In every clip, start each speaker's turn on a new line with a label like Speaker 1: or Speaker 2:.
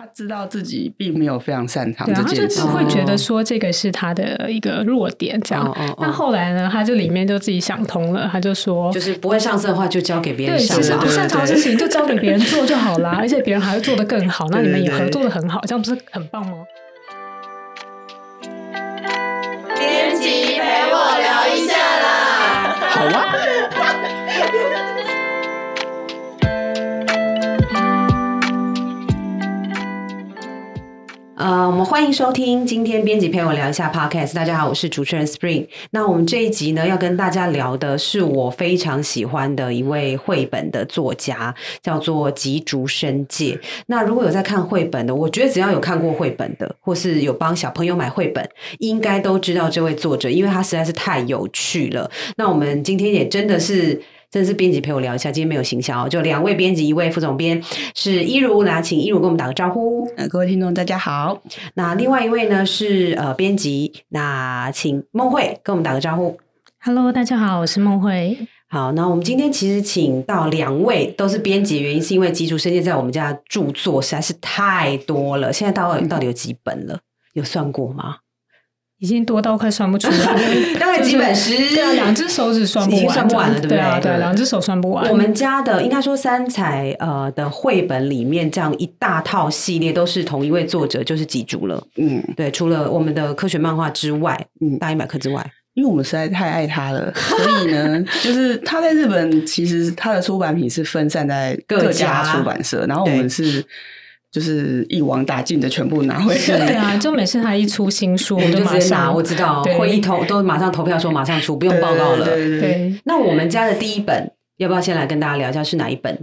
Speaker 1: 他知道自己并没有非常擅长
Speaker 2: 对啊，他就
Speaker 1: 这件事，
Speaker 2: 会觉得说这个是他的一个弱点，这样
Speaker 3: 哦哦哦。
Speaker 2: 那后来呢，他就里面就自己想通了，他就说，
Speaker 3: 就是不会上色的话，就交给别，人上嘛
Speaker 2: 其实不。擅长的事情就交给别人做就好啦，而且别人还会做得更好，那你们也
Speaker 1: 对对对
Speaker 2: 合作的很好，这样不是很棒吗？
Speaker 4: 编辑陪我聊一下啦。
Speaker 1: 好啊。
Speaker 3: 呃，我们欢迎收听今天编辑陪我聊一下 Podcast。大家好，我是主持人 Spring。那我们这一集呢，要跟大家聊的是我非常喜欢的一位绘本的作家，叫做吉竹伸介。那如果有在看绘本的，我觉得只要有看过绘本的，或是有帮小朋友买绘本，应该都知道这位作者，因为他实在是太有趣了。那我们今天也真的是。真的是编辑陪我聊一下，今天没有行销，就两位编辑，一位副总编是一如，那请一如跟我们打个招呼。
Speaker 1: 呃，各位听众大家好，
Speaker 3: 那另外一位呢是呃编辑，那请梦慧跟我们打个招呼。
Speaker 2: Hello，大家好，我是梦慧。
Speaker 3: 好，那我们今天其实请到两位都是编辑，原因是因为基础世界在我们家著作实在是太多了，现在到底到底有几本了？有算过吗？
Speaker 2: 已经多到快算不出来，
Speaker 3: 大概几本诗？
Speaker 2: 对啊，两只手指算不完，
Speaker 3: 已经算不完了对不对？
Speaker 2: 对啊，对啊，两只手算不完。
Speaker 3: 我们家的应该说三彩呃的绘本里面，这样一大套系列都是同一位作者，就是几竹了。
Speaker 1: 嗯，
Speaker 3: 对，除了我们的科学漫画之外，
Speaker 1: 嗯。
Speaker 3: 大英百科之外，
Speaker 1: 因为我们实在太爱他了，所以呢，就是他在日本其实他的出版品是分散在
Speaker 3: 各
Speaker 1: 各家。
Speaker 3: 家
Speaker 1: 出版社，然后我
Speaker 3: 对。
Speaker 1: 们是就是一网打尽的全部拿回
Speaker 2: 对
Speaker 1: 来。
Speaker 2: 啊，就每次他一出新书，
Speaker 3: 我们就
Speaker 2: 马
Speaker 3: 直接拿，
Speaker 2: 上
Speaker 3: 我知道
Speaker 2: 对
Speaker 3: 会议投都马上投票说马上出，不用报告了。
Speaker 1: 对对对对
Speaker 2: 对。
Speaker 3: 那我们家的第一本，要不要先来跟大家聊一下是哪一本？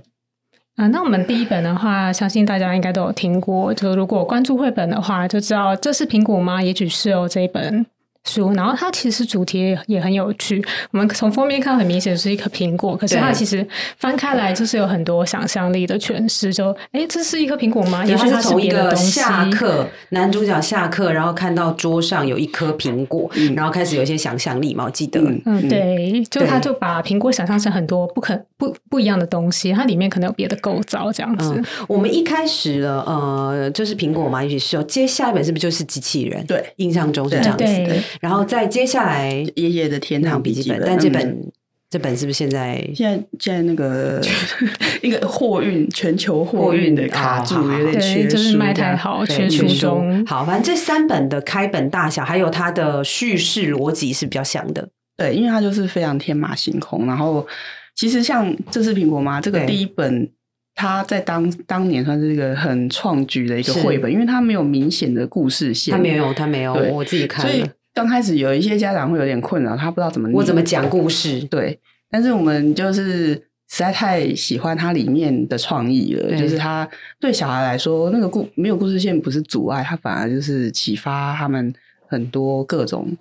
Speaker 2: 啊、那我们第一本的话，相信大家应该都有听过。就如果关注绘本的话，就知道这是苹果吗？也许是哦，这一本书。然后它其实主题也也很有趣。我们从封面看，很明显是一颗苹果，可是它其实翻开来就是有很多想象力的诠释。就哎，这是一颗苹果吗？也
Speaker 3: 也
Speaker 2: 许它
Speaker 3: 是从一个。下课，男主角下课，然后看到桌上有一颗苹果，
Speaker 1: 嗯
Speaker 3: 然后开始有一些想象力嘛。我记得，
Speaker 1: 嗯
Speaker 2: 嗯，对，就
Speaker 3: 对
Speaker 2: 他就把苹果想象成很多不可不不一样的东西，它里面可能有别的构造这样子。
Speaker 3: 嗯，我们一开始了，呃，就是苹果嘛，也许是哦。接下一本是不是就是机器人？
Speaker 1: 对，
Speaker 3: 印象中是这样子。
Speaker 2: 对对
Speaker 3: 然后再接下来
Speaker 1: 爷爷的天堂笔记本，
Speaker 3: 但这
Speaker 1: 嗯
Speaker 3: 本这本是不是现在
Speaker 1: 现在现在那个 一个货运全球货运的卡住，有点缺
Speaker 2: 对，就是
Speaker 1: 书
Speaker 2: 卖太好，
Speaker 3: 对
Speaker 2: 缺书中。
Speaker 3: 好，反正这三本的开本大小，还有它的叙事逻辑是比较像的。
Speaker 1: 对，因为它就是非常天马行空。然后其实像这是苹果吗？这个
Speaker 3: 对
Speaker 1: 第一本，它在当当年算是一个很创举的一个
Speaker 3: 是
Speaker 1: 绘本，因为它没有明显的故事线，
Speaker 3: 它没有，它没有，
Speaker 1: 对
Speaker 3: 我自己看
Speaker 1: 所以
Speaker 3: 了，
Speaker 1: 刚开始有一些家长会有点困扰，他不知道怎么
Speaker 3: 我怎么讲故事？
Speaker 1: 对，但是我们就是实在太喜欢它里面的创意了，就是它对小孩来说，那个故没有故事线不是阻碍，它反而就是启发他们很多各种，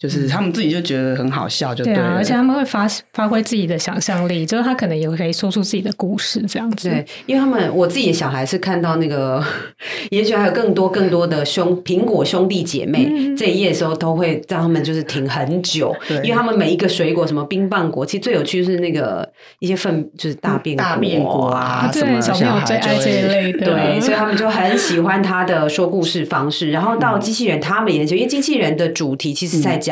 Speaker 1: 就是他们自己就觉得很好笑，就了。
Speaker 2: 对啊，而且他们会发发挥自己的想象力，就是他可能也可以说出自己的故事这样子。
Speaker 3: 对，因为他们我自己的小孩是看到那个，也许还有更多更多的兄苹果兄弟姐妹、
Speaker 2: 嗯
Speaker 3: 这一页的时候，都会让他们就是停很久，因为他们每一个水果，什么冰棒果，其实最有趣是那个一些粪，就是大便
Speaker 1: 大便果啊
Speaker 2: 对
Speaker 1: 什么
Speaker 2: 小朋友最爱这一类的，
Speaker 3: 对，所以他们就很喜欢他的说故事方式。然后到机器人，他们也就因为机器人的主题其实在讲。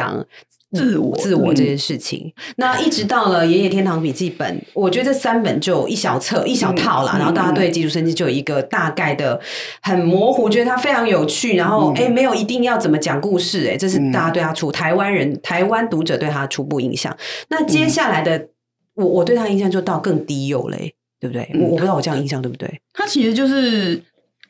Speaker 1: 自我
Speaker 3: 自我这件事情，那一直到了《爷爷天堂笔记本》，我觉得这三本就有一小册、一小套啦。
Speaker 1: 嗯
Speaker 3: 然后大家对基础生机就有一个大概的很模糊，觉得它非常有趣。然后哎、诶没有一定要怎么讲故事、哎，这是大家对他初台湾人、台湾读者对他的初步印象。那接下来的，我我对他的印象就到更低幼嘞、对不对？我我不知道我这样印象对不对？
Speaker 1: 他其实就是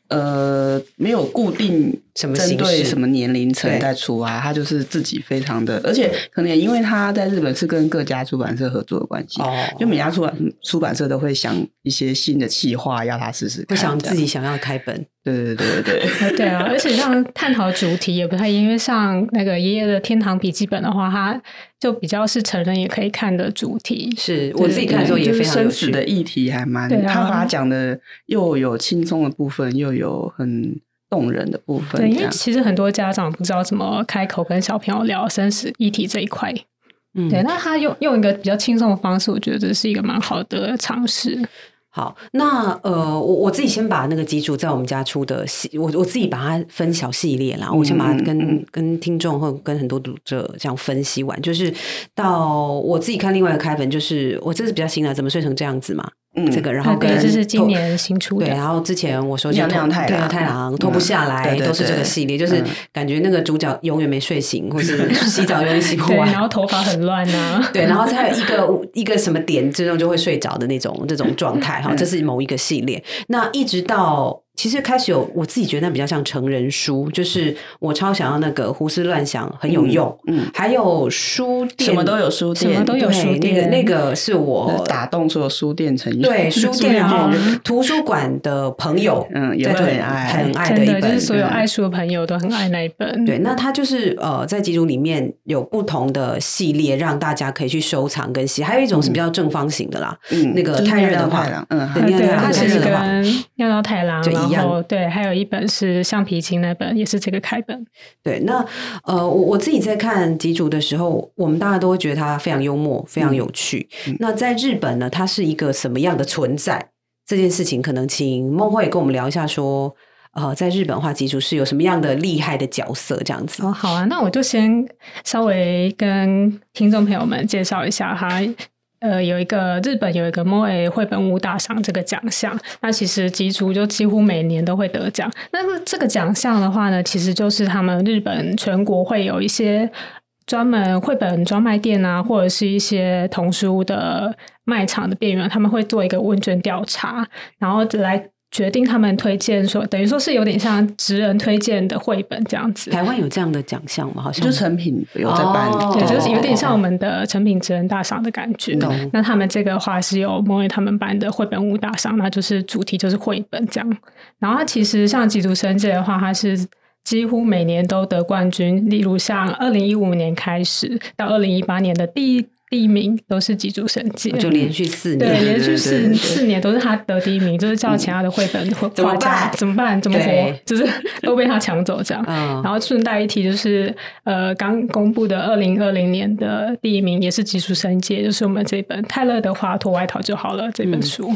Speaker 1: 呃没有固定
Speaker 3: 什么针
Speaker 1: 对什么年龄层在出啊，他就是自己非常的，而且可能也因为他在日本是跟各家出版社合作的关系，
Speaker 3: 哦
Speaker 1: 就每家出版出版社都会想一些新的企划要他试试看，
Speaker 3: 会想自己想要开本，
Speaker 1: 对对对对对。
Speaker 2: 啊，而且像探讨主题也不太一样，因为像那个爷爷的天堂笔记本的话，它就比较是成人也可以看的主题。
Speaker 3: 是我自己看的时候也
Speaker 1: 是
Speaker 3: 非常
Speaker 1: 生死的议题还蛮，
Speaker 2: 对啊
Speaker 1: 他把它讲的又有轻松的部分，又有很动人的部分，
Speaker 2: 对，因为其实很多家长不知道怎么开口跟小朋友聊生死议题这一块。
Speaker 3: 嗯
Speaker 2: 对，那他用用一个比较轻松的方式，我觉得这是一个蛮好的尝试。
Speaker 3: 好，那呃，我我自己先把那个基础在我们家出的系，我我自己把它分小系列啦，我先把它跟、跟听众或跟很多读者这样分析完，就是到我自己看另外一个开本，就是我这是比较新的，怎么睡成这样子嘛？
Speaker 1: 嗯
Speaker 3: 这个，然后跟
Speaker 2: 这是今年新出的
Speaker 3: 对，
Speaker 2: 的。
Speaker 3: 然后之前我收集
Speaker 1: 亮亮太郎
Speaker 3: 对太郎脱不下来，都是这个系列，就是
Speaker 1: 嗯
Speaker 3: 感觉那个主角永远没睡醒，或是 洗澡永远洗不，完
Speaker 2: 然。后头发很乱啊。
Speaker 3: 对，然后还有一个一个什么点之中就会睡着的那种这种状态哈，
Speaker 1: 嗯
Speaker 3: 这是某一个系列。那一直到其实开始有我自己觉得那比较像成人书，就是我超想要那个胡思乱想很有用，
Speaker 1: 嗯，
Speaker 3: 还有书店
Speaker 1: 什么都有书店，
Speaker 2: 什么都有
Speaker 3: 对
Speaker 2: 书店。
Speaker 3: 那个那个是我
Speaker 1: 打动所有书店成员。
Speaker 3: 对 书店然后
Speaker 2: 店。
Speaker 3: 图书馆的朋友，
Speaker 1: 嗯也会很爱？
Speaker 3: 很爱的一本，就
Speaker 2: 是所有
Speaker 1: 嗯。
Speaker 2: 爱书的朋友都很爱那一本。
Speaker 3: 对，那它就是呃，在集组里面有不同的系列，让大家可以去收藏跟写。还有一种是比较正方形的啦，
Speaker 1: 嗯，
Speaker 3: 那个
Speaker 1: 就是
Speaker 3: 太热的话
Speaker 1: 太郎，嗯，
Speaker 3: 对
Speaker 2: 啊对，
Speaker 3: 你看它
Speaker 2: 它其实
Speaker 3: 太热的
Speaker 2: 尿尿太郎，
Speaker 3: 就一样
Speaker 2: 后对，还有一本是橡皮筋那本，也是这个开本。
Speaker 3: 对，那呃，我我自己在看集组的时候，我们大家都会觉得它非常幽默，非常有趣。
Speaker 1: 嗯
Speaker 3: 那在日本呢，它是一个什么样的存在？这件事情可能请梦慧跟我们聊一下说。呃，在日本的话，集组是有什么样的厉害的角色？这样子，
Speaker 2: 哦，好啊，那我就先稍微跟听众朋友们介绍一下哈。呃，有一个日本有一个 MOE 绘本屋大赏这个奖项，那其实吉竹就几乎每年都会得奖。那么这个奖项的话呢，其实就是他们日本全国会有一些专门绘本专卖店啊，或者是一些童书的卖场的店员，他们会做一个问卷调查，然后来决定他们推荐说，等于说是有点像职人推荐的绘本这样子。
Speaker 3: 台湾有这样的奖项吗？好像
Speaker 1: 就成品有在办，
Speaker 3: 哦
Speaker 2: 对，就是有点
Speaker 3: 哦
Speaker 2: 像我们的成品职人大赏的感觉。
Speaker 3: 懂
Speaker 2: 那他们这个话是有莫为他们办的绘本屋大赏，那就是主题就是绘本这样。然后它其实像吉竹生界的话，它是几乎每年都得冠军，例如像二零一五年开始到二零一八年的第一第一名都是吉竹生界。
Speaker 3: 就连续四年
Speaker 2: 对，
Speaker 3: 年，
Speaker 2: 连续四四年都是他得第一名，就是叫其他的绘本画
Speaker 3: 怎么
Speaker 2: 画家
Speaker 3: 办
Speaker 2: 怎么办？怎么活？就是都被他抢走这样。
Speaker 3: 嗯
Speaker 2: 然后顺带一提，就是呃，刚公布的二零二零年的第一名也是技术生界，就是我们这本泰勒的华佗外套就好了这本书。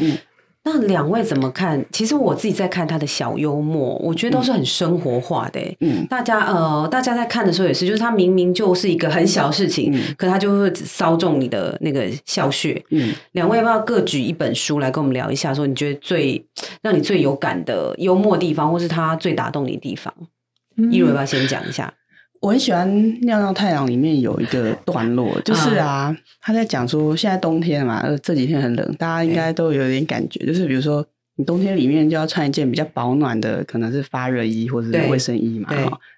Speaker 3: 那两位怎么看？其实我自己在看他的小幽默，我觉得都是很生活化的、欸。
Speaker 1: 嗯
Speaker 3: 大家呃，大家在看的时候也是，就是他明明就是一个很小的事情，
Speaker 1: 嗯
Speaker 3: 可他就会骚中你的那个笑穴。
Speaker 1: 嗯，
Speaker 3: 两位要不要各举一本书来跟我们聊一下？说你觉得最让你最有感的幽默地方，或是他最打动你的地方？
Speaker 2: 嗯
Speaker 3: 一如要不要先讲一下？
Speaker 1: 我很喜欢《尿尿太阳》里面有一个段落，就是啊，他在讲说现在冬天嘛，呃，这几天很冷，大家应该都有点感觉，就是比如说你冬天里面就要穿一件比较保暖的，可能是发热衣或者是卫生衣嘛，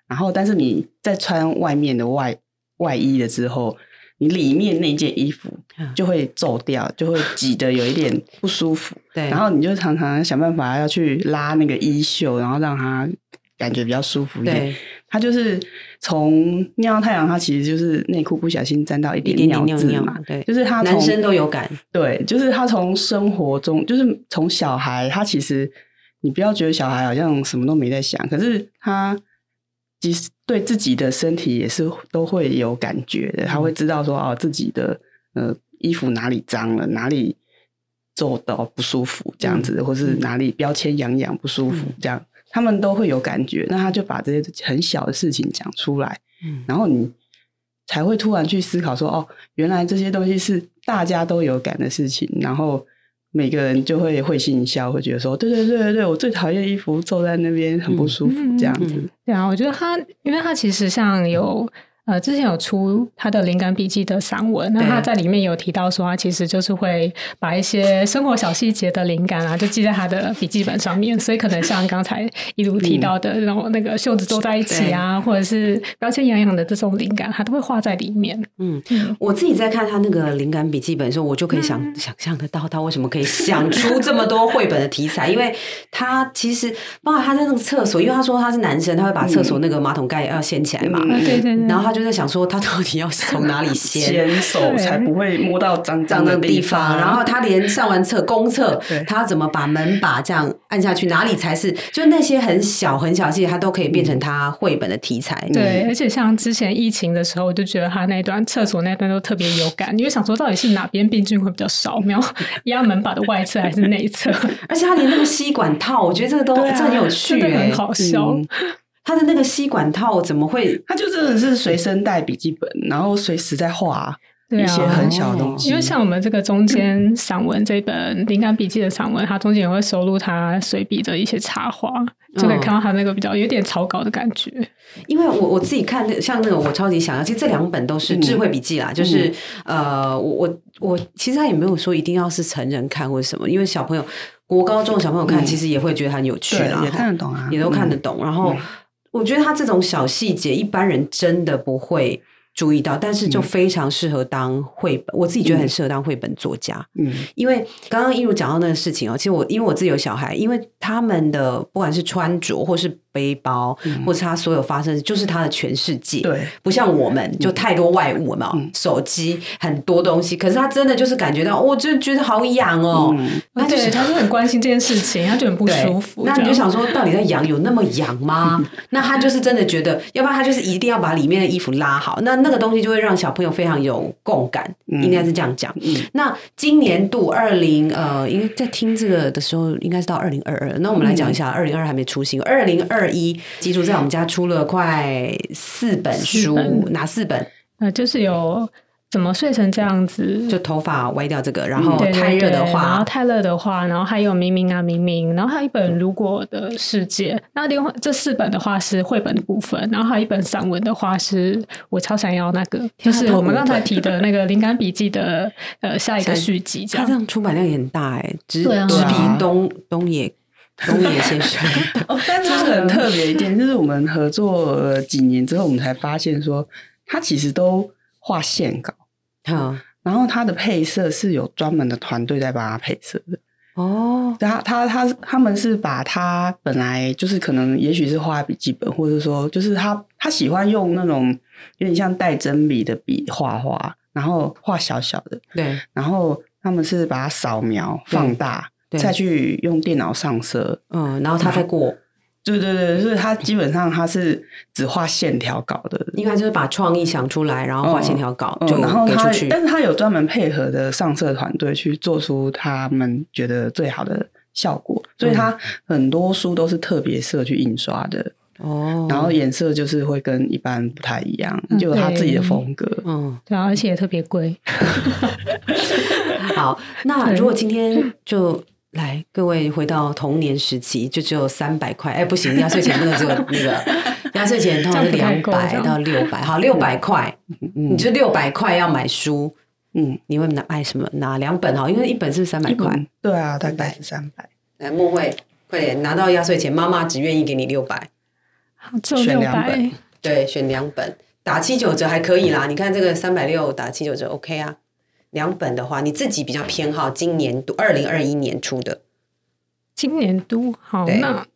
Speaker 1: 然后但是你在穿外面的外外衣了之后，你里面那件衣服
Speaker 3: 嗯。
Speaker 1: 就会皱掉，就会挤得有一点不舒服，
Speaker 3: 对，
Speaker 1: 然后你就常常想办法要去拉那个衣袖，然后让它感觉比较舒服一点。
Speaker 3: 对。
Speaker 1: 它就是从尿到太阳，它其实就是内裤不小心沾到一点
Speaker 3: 一点点尿尿
Speaker 1: 嘛，
Speaker 3: 对。
Speaker 1: 就是他从
Speaker 3: 男生都有感，
Speaker 1: 对，就是他从生活中，就是从小孩，他其实你不要觉得小孩好像什么都没在想，可是他其实对自己的身体也是都会有感觉的，他会知道说哦自己的呃衣服哪里脏了，哪里皱到不舒服这样子，或是哪里标签痒痒不舒服这样，他们都会有感觉。那他就把这些很小的事情讲出来，
Speaker 3: 嗯
Speaker 1: 然后你才会突然去思考说，哦，原来这些东西是大家都有感的事情，然后每个人就会会心一笑，会觉得说，对对对对对，我最讨厌衣服皱在那边很不舒服，
Speaker 2: 嗯
Speaker 1: 这样子。
Speaker 3: 嗯
Speaker 2: 对啊，我觉得他，因为他其实像有呃，之前有出他的灵感笔记的散文，那他在里面有提到说，他其实就是会把一些生活小细节的灵感啊，就记在他的笔记本上面，所以可能像刚才一如提到的那种那个袖子皱在一起啊，或者是标签痒痒的这种灵感，他都会画在里面。
Speaker 3: 嗯
Speaker 2: 嗯，
Speaker 3: 我自己在看他那个灵感笔记本的时候，我就可以想、想象得到他为什么可以想出这么多绘本的题材，因为他其实包括他在那个厕所，因为他说他是男生，他会把厕所那个马桶盖要掀起来嘛，
Speaker 2: 对对对，
Speaker 3: 然后他就在想说，他到底要从哪里先？
Speaker 1: 手才不会摸到脏
Speaker 3: 脏的
Speaker 1: 地
Speaker 3: 地方，然后他连上完厕公厕
Speaker 1: 对，
Speaker 3: 他怎么把门把这样按下去，哪里才是？就那些很小很小细节，他都可以变成他绘本的题材。
Speaker 2: 对，而且像之前疫情的时候，我就觉得他那段厕所那段都特别有感，因为想说到底是哪边病菌会比较少，没有 压门把的外侧还是内侧，
Speaker 3: 而且他连那个吸管套，我觉得这个都
Speaker 1: 对啊
Speaker 3: 这很有趣
Speaker 2: 很好笑。
Speaker 1: 嗯
Speaker 3: 他的那个吸管套怎么会？
Speaker 1: 他就真的是随身带笔记本，然后随时在画
Speaker 2: 对啊
Speaker 1: 一些很小的东西。
Speaker 2: 因为像我们这个中间散文这本灵感笔记的散文，它中间也会收录他随笔的一些插画，就可以看到他那个比较有点草稿的感觉。
Speaker 3: 因为我我自己看那像那个我超级想要，其实这两本都是
Speaker 1: 嗯
Speaker 3: 智慧笔记啦，就是呃，我我我其实他也没有说一定要是成人看或者什么，因为小朋友国高中的小朋友看，
Speaker 1: 嗯
Speaker 3: 其实也会觉得很有趣啦，
Speaker 1: 对也看得懂啊，
Speaker 3: 也都看得
Speaker 1: 嗯。
Speaker 3: 懂。然后
Speaker 1: 嗯
Speaker 3: 我觉得他这种小细节，一般人真的不会注意到，但是就非常适合当绘本。我自己觉得很适合当绘本作家，
Speaker 1: 嗯
Speaker 3: 因为刚刚一如讲到那个事情哦，其实我因为我自己有小孩，因为他们的不管是穿着或是背包，或是他所有发生的，就是他的全世界。
Speaker 1: 对，
Speaker 3: 不像我们就太多外物嘛，
Speaker 1: 嗯
Speaker 3: 手机很多东西，可是他真的就是感觉到，我就觉得好痒哦。
Speaker 1: 嗯
Speaker 3: 那就是
Speaker 2: 对，他就很关心这件事情，他就很不舒服。
Speaker 3: 那你就想说，到底在痒有那么痒吗？那他就是真的觉得，要不然他就是一定要把里面的衣服拉好。那那个东西就会让小朋友非常有共感，
Speaker 1: 嗯
Speaker 3: 应该是这样讲。那今年度二零呃，因为在听这个的时候，应该是到二零二二。那我们来讲一下，二零二还没出新，二零二一基础在我们家出了快四本书，
Speaker 2: 四本
Speaker 3: 哪四本？
Speaker 2: 呃，就是有怎么睡成这样子，
Speaker 3: 就头发歪掉这个，然后太热的
Speaker 2: 对然后
Speaker 3: 话，
Speaker 2: 太热的话，然后还有明明啊明明，然后还有一本《如果的世界》，那另外这四本的话是绘本的部分，然后还有一本散文的话是我超想要那个，就是我们刚才提的那个灵感笔记的呃下一个续集，这样。
Speaker 3: 他这样出版量也很大哎，只只比东东野东野先生。
Speaker 1: 哦，但是很特别一点，就是我们合作了几年之后，我们才发现说，他其实都画线稿，
Speaker 3: 哈
Speaker 1: 然后他的配色是有专门的团队在帮他配色的。
Speaker 3: 哦，
Speaker 1: 他他他他们是把他本来就是可能也许是画笔记本，或者说就是他他喜欢用那种有点像带针笔的笔画画，然后画小小的，
Speaker 3: 对。
Speaker 1: 然后他们是把它扫描放大，
Speaker 3: 对。
Speaker 1: 再去用电脑上色。
Speaker 3: 嗯，然后他再过，
Speaker 1: 对对对，所以他基本上他是只画线条稿的，
Speaker 3: 应该就是把创意想出来，然后画线条稿
Speaker 1: 嗯
Speaker 3: 就
Speaker 1: 然后他
Speaker 3: 给出去。
Speaker 1: 但是他有专门配合的上色团队去做出他们觉得最好的效果，所以他很多书都是特别色去印刷的，
Speaker 3: 哦，
Speaker 1: 然后颜色就是会跟一般不太一样，
Speaker 2: 嗯
Speaker 1: 就有他自己的风格。
Speaker 3: 嗯，
Speaker 2: 对啊，而且也特别贵。
Speaker 3: 好，那如果今天就。来，各位回到童年时期，就只有三百块。哎，不行，压岁钱那个 只有那个压岁钱通常是两百到六百。好，六百块，你就六百块要买书，
Speaker 1: 嗯，
Speaker 3: 你会拿买什么？拿两本哈，因为一本是三百块。
Speaker 1: 嗯对啊，大概是三百，
Speaker 3: 来，莫慧，快点拿到压岁钱，妈妈只愿意给你六百。
Speaker 2: 好只有
Speaker 1: 选两本，
Speaker 3: 对，选两本，打七九折还可以啦。你看这个三百六打七九折 OK 啊。两本的话，你自己比较偏好今年度二零二一年出的。
Speaker 2: 今年度好，那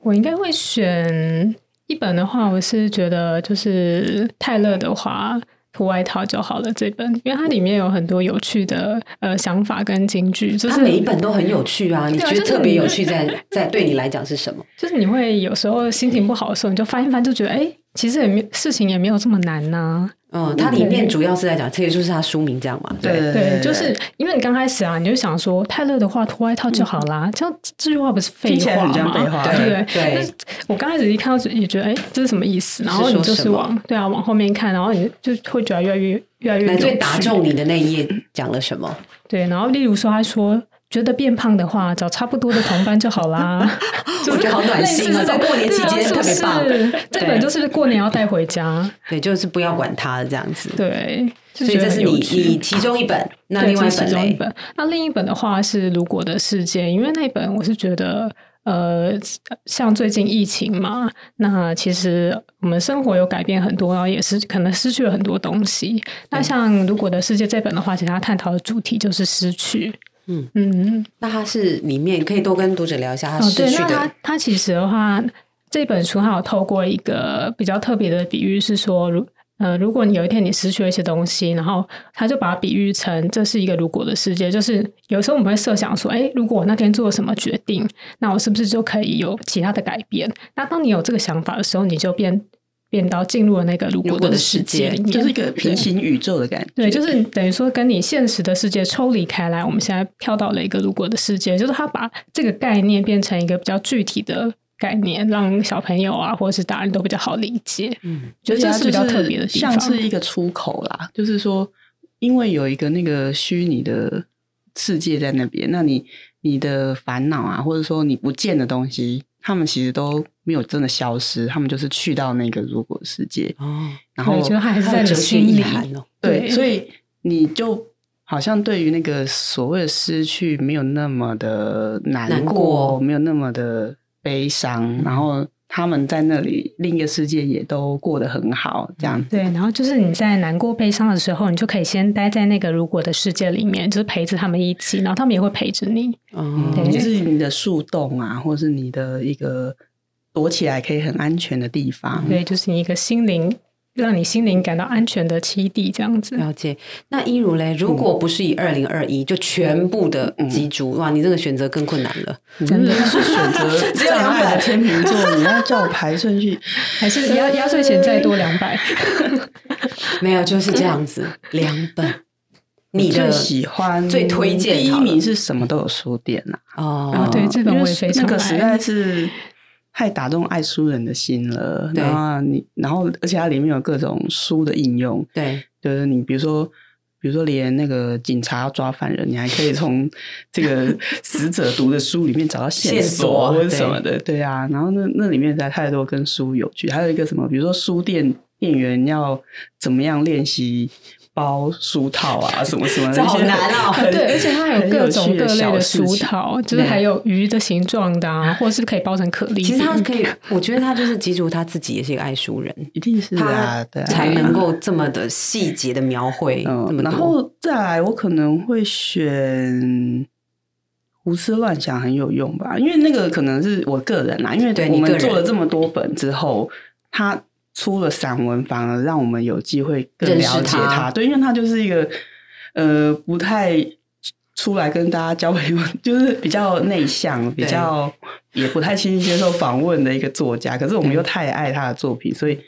Speaker 2: 我应该会选一本的话，我是觉得就是泰勒的话。涂外套就好了，这本，因为它里面有很多有趣的呃想法跟金句，就是
Speaker 3: 它每一本都很有趣啊。你觉得特别有趣在 在对你来讲是什么？
Speaker 2: 就是你会有时候心情不好的时候，你就翻一翻，就觉得哎、其实也没事情也没有这么难呐、
Speaker 3: 嗯，它里面主要是在讲，这个就是它书名这样嘛。
Speaker 1: 对
Speaker 2: 对，就是因为你刚开始啊，你就想说泰勒的话脱外套就好啦，这样这句话不是废话
Speaker 1: 听起来很像
Speaker 2: 吗？
Speaker 1: 废话
Speaker 2: 对不对？
Speaker 3: 对
Speaker 2: 但是我刚开始一看到也觉得，哎，这是什么意思？然后你就是往对啊往后面看，然后你就会觉得越来越越来越
Speaker 3: 最打中你的那一页讲了什么？
Speaker 2: 对，然后例如说，他说觉得变胖的话，找差不多的同伴就好啦。
Speaker 3: 我觉得好暖心啊，在过年期间特别棒。
Speaker 2: 这本就是过年要带回家，
Speaker 3: 对，就是不要管它这样子。
Speaker 2: 对，
Speaker 3: 所以这是你你其中一本，那另外一本。
Speaker 2: 那另一本的话是《如果的世界》，因为那本我是觉得，呃，像最近疫情嘛，那其实我们生活有改变很多，然后也是可能失去了很多东西。那像《如果的世界》这本的话，其实它探讨的主题就是失去。
Speaker 3: 嗯
Speaker 2: 嗯，
Speaker 3: 那它是里面可以多跟读者聊一下它
Speaker 2: 哦，对，
Speaker 3: 失去的
Speaker 2: 那它它其实的话，这本书它有透过一个比较特别的比喻，是说，如呃，如果你有一天你失去了一些东西，然后他就把它比喻成这是一个如果的世界，就是有时候我们会设想说，哎，如果我那天做了什么决定，那我是不是就可以有其他的改变？那当你有这个想法的时候，你就变变到进入了那个如果的世界，
Speaker 1: 就是一个平行宇宙的感觉。
Speaker 2: 对，就是等于说跟你现实的世界抽离开来，我们现在跳到了一个如果的世界，就是他把这个概念变成一个比较具体的。概念让小朋友啊，或者是大人都比较好理解。嗯，觉得这是比较特别的地
Speaker 1: 方，像是一个出口啦。就是说，因为有一个那个虚拟的世界在那边，那你你的烦恼啊，或者说你不见的东西，他们其实都没有真的消失，他们就是去到那个如果世界哦。然后
Speaker 2: 觉得还是在你心里
Speaker 3: 哦。
Speaker 1: 对，所以你就好像对于那个所谓的失去，没有那么的难过，没有那么的。悲伤，然后他们在那里另一个世界也都过得很好，这样
Speaker 2: 对。然后就是你在难过悲伤的时候，你就可以先待在那个如果的世界里面，就是陪着他们一起，然后他们也会陪着你。
Speaker 1: 嗯，就是你的树洞啊，或是你的一个躲起来可以很安全的地方。
Speaker 2: 对，就是你一个心灵。让你心灵感到安全的栖地，这样子。
Speaker 3: 了解。那一如嘞，如果不是以二零二一就全部的机组，哇，你这个选择更困难了。
Speaker 1: 真的是选择 这样的天秤座，你要叫我排顺序，
Speaker 2: 还是压压岁钱再多两百？
Speaker 3: 没有，就是这样子。两本，你
Speaker 1: 最喜欢、
Speaker 3: 最推荐
Speaker 1: 第一名是什么都有书店呐？
Speaker 2: 哦，对，这个我也非常
Speaker 1: 那个实在是。太打动爱书人的心了，然后你，然后而且它里面有各种书的应用，
Speaker 3: 对，
Speaker 1: 就是你比如说，比如说连那个警察要抓犯人，你还可以从 这个死者读的书里面找到线索或者什么的，对。啊，然后那那里面在太多跟书有趣，还有一个什么，比如说书店店员要怎么样练习。包书套啊，什么什么，
Speaker 3: 好难哦。
Speaker 2: 对，而且它有各种各类的书套，就是还有鱼的形状的啊，或者是可以包成可丽。
Speaker 3: 其实他可以，我觉得他就是记住他自己也是一个爱书人，
Speaker 1: 一定是他
Speaker 3: 才能够这么的细节的描绘。嗯，
Speaker 1: 然后再来，我可能会选胡思乱想很有用吧，因为那个可能是我个人啦，因为我们做了这么多本之后，他。出了散文，反而让我们有机会更了解他。对，因为他就是一个呃，不太出来跟大家交朋友，就是比较内向，比较也不太轻易接受访问的一个作家。可是我们又太爱他的作品，所以。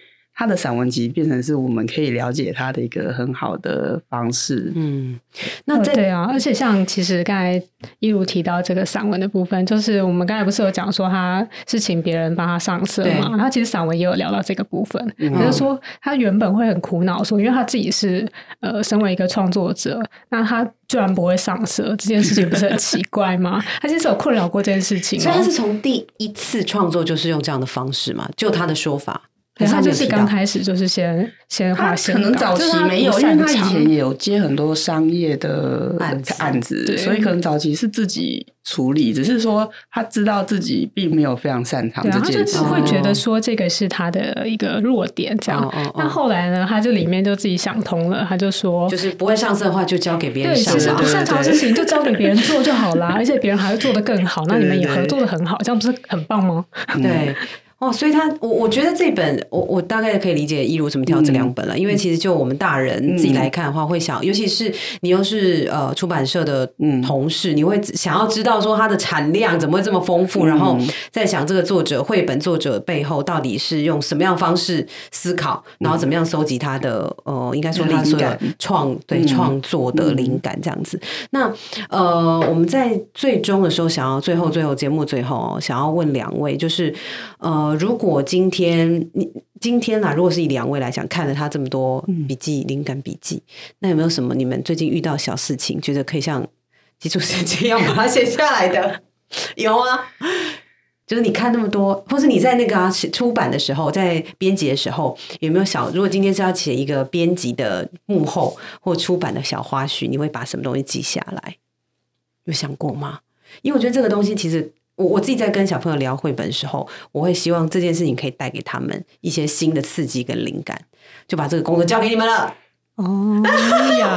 Speaker 1: 他的散文集变成是我们可以了解他的一个很好的方式。
Speaker 2: 嗯，那对啊，而且像其实刚才一如提到这个散文的部分，就是我们刚才不是有讲说他是请别人帮他上色嘛？然后其实散文也有聊到这个部分，就是说他原本会很苦恼，说因为他自己是呃身为一个创作者，那他居然不会上色，这件事情不是很奇怪吗？他其实有困扰过这件事情，
Speaker 3: 所以他是从第一次创作就是用这样的方式嘛？就他的说法。
Speaker 2: 他就是刚开始就是先先画线，
Speaker 1: 可能早期没有，因为他以前也有接很多商业的案案子，所以可能早期是自己处理，只是说他知道自己并没有非常擅长这件事，
Speaker 2: 会觉得说这个是他的一个弱点，这样。那后来呢，他就里面就自己想通了，他就说，
Speaker 3: 就是不会上色的话，就交给别人上，
Speaker 2: 不擅长的事情就交给别人做就好啦，而且别人还会做得更好，那你们也合作的很好，这样不是很棒吗？
Speaker 3: 对。哦，所以他我我觉得这本我我大概可以理解一如怎么挑这两本了，因为其实就我们大人自己来看的话，会想，尤其是你又是呃出版社的同事，你会想要知道说它的产量怎么会这么丰富，然后在想这个作者绘本作者背后到底是用什么样方式思考，然后怎么样收集他的呃应该说灵感创对创作的灵感这样子。那呃我们在最终的时候想要最后最后节目最后想要问两位就是呃。如果今天你今天啊，如果是以两位来讲，看了他这么多笔记、灵感笔记，那有没有什么你们最近遇到小事情，觉得可以像基础时间一样把它写下来的？有啊，就是你看那么多，或是你在那个啊出版的时候，在编辑的时候，有没有想，如果今天是要写一个编辑的幕后或出版的小花絮，你会把什么东西记下来？有想过吗？因为我觉得这个东西其实。我我自己在跟小朋友聊绘本的时候，我会希望这件事情可以带给他们一些新的刺激跟灵感，就把这个工作交给你们了。哦
Speaker 2: 呀，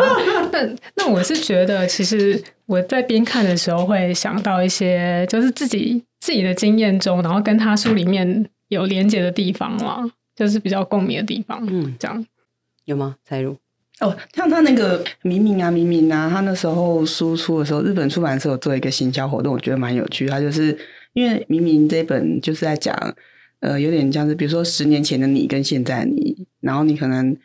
Speaker 2: 那那我是觉得，其实我在边看的时候会想到一些，就是自己自己的经验中，然后跟他书里面有连接的地方嘛，就是比较共鸣的地方。嗯，这样。
Speaker 3: 有吗？蔡如
Speaker 1: 哦，像他那个明明啊，明明啊，他那时候输出的时候，日本出版社有做一个行销活动，我觉得蛮有趣。他就是因为明明这本就是在讲，呃，有点像是比如说十年前的你跟现在你，然后你可能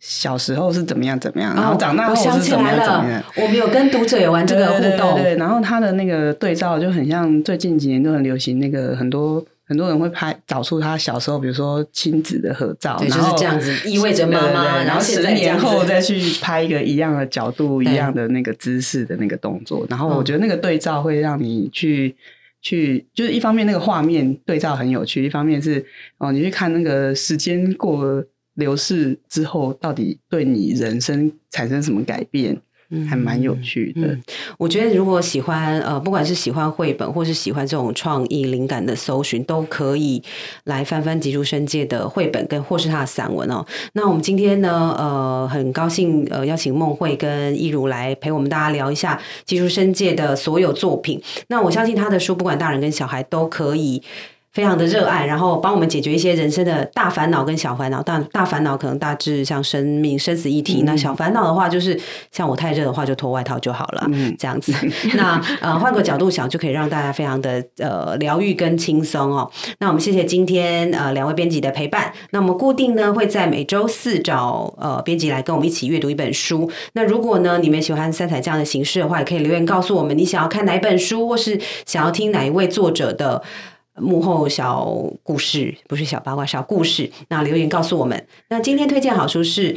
Speaker 1: 小时候是怎么样怎么样，然后长大后
Speaker 3: 哦我想起
Speaker 1: 是怎么
Speaker 3: 来
Speaker 1: 样怎么样
Speaker 3: 了。，我们有跟读者有玩这个互动，
Speaker 1: 对对对，然后他的那个对照就很像最近几年都很流行，那个很多很多人会拍找出他小时候，比如说亲子的合照，
Speaker 3: 对，就是这样子，意味着妈妈，
Speaker 1: 然
Speaker 3: 后
Speaker 1: 十年后再去拍一个一样的角度、一样的那个姿势的那个动作，然后
Speaker 3: 嗯
Speaker 1: 我觉得那个对照会让你去。去就是一方面那个画面对照很有趣，一方面是哦，你去看那个时间过流逝之后，到底对你人生产生什么改变，还蛮有趣的。
Speaker 3: 嗯，我觉得如果喜欢呃，不管是喜欢绘本，或是喜欢这种创意灵感的搜寻，都可以来翻翻吉竹生界的绘本跟或是他的散文哦。那我们今天呢，呃，很高兴呃邀请梦慧跟一如来陪我们大家聊一下吉竹生界的所有作品。那我相信他的书，不管大人跟小孩都可以。非常的热爱，然后帮我们解决一些人生的大烦恼跟小烦恼。大大烦恼可能大致像生命、生死议题，那小烦恼的话就是像我太热的话就脱外套就好了，
Speaker 1: 嗯
Speaker 3: 这样子。那呃换个角度想，就可以让大家非常的呃疗愈跟轻松哦。那我们谢谢今天呃两位编辑的陪伴。那我们固定呢会在每周四找呃编辑来跟我们一起阅读一本书。那如果呢你们喜欢三彩这样的形式的话，也可以留言告诉我们你想要看哪一本书，或是想要听哪一位作者的。幕后小故事不是小八卦，小故事。那留言告诉我们。那今天推荐好书是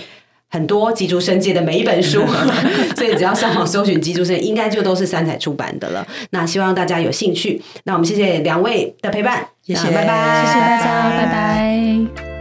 Speaker 3: 很多吉竹生界的每一本书，所以只要上网搜寻吉竹生，应该就都是三彩出版的了。那希望大家有兴趣。那我们谢谢两位的陪伴，
Speaker 1: 谢谢
Speaker 3: 那拜拜，
Speaker 2: 谢谢大家，拜拜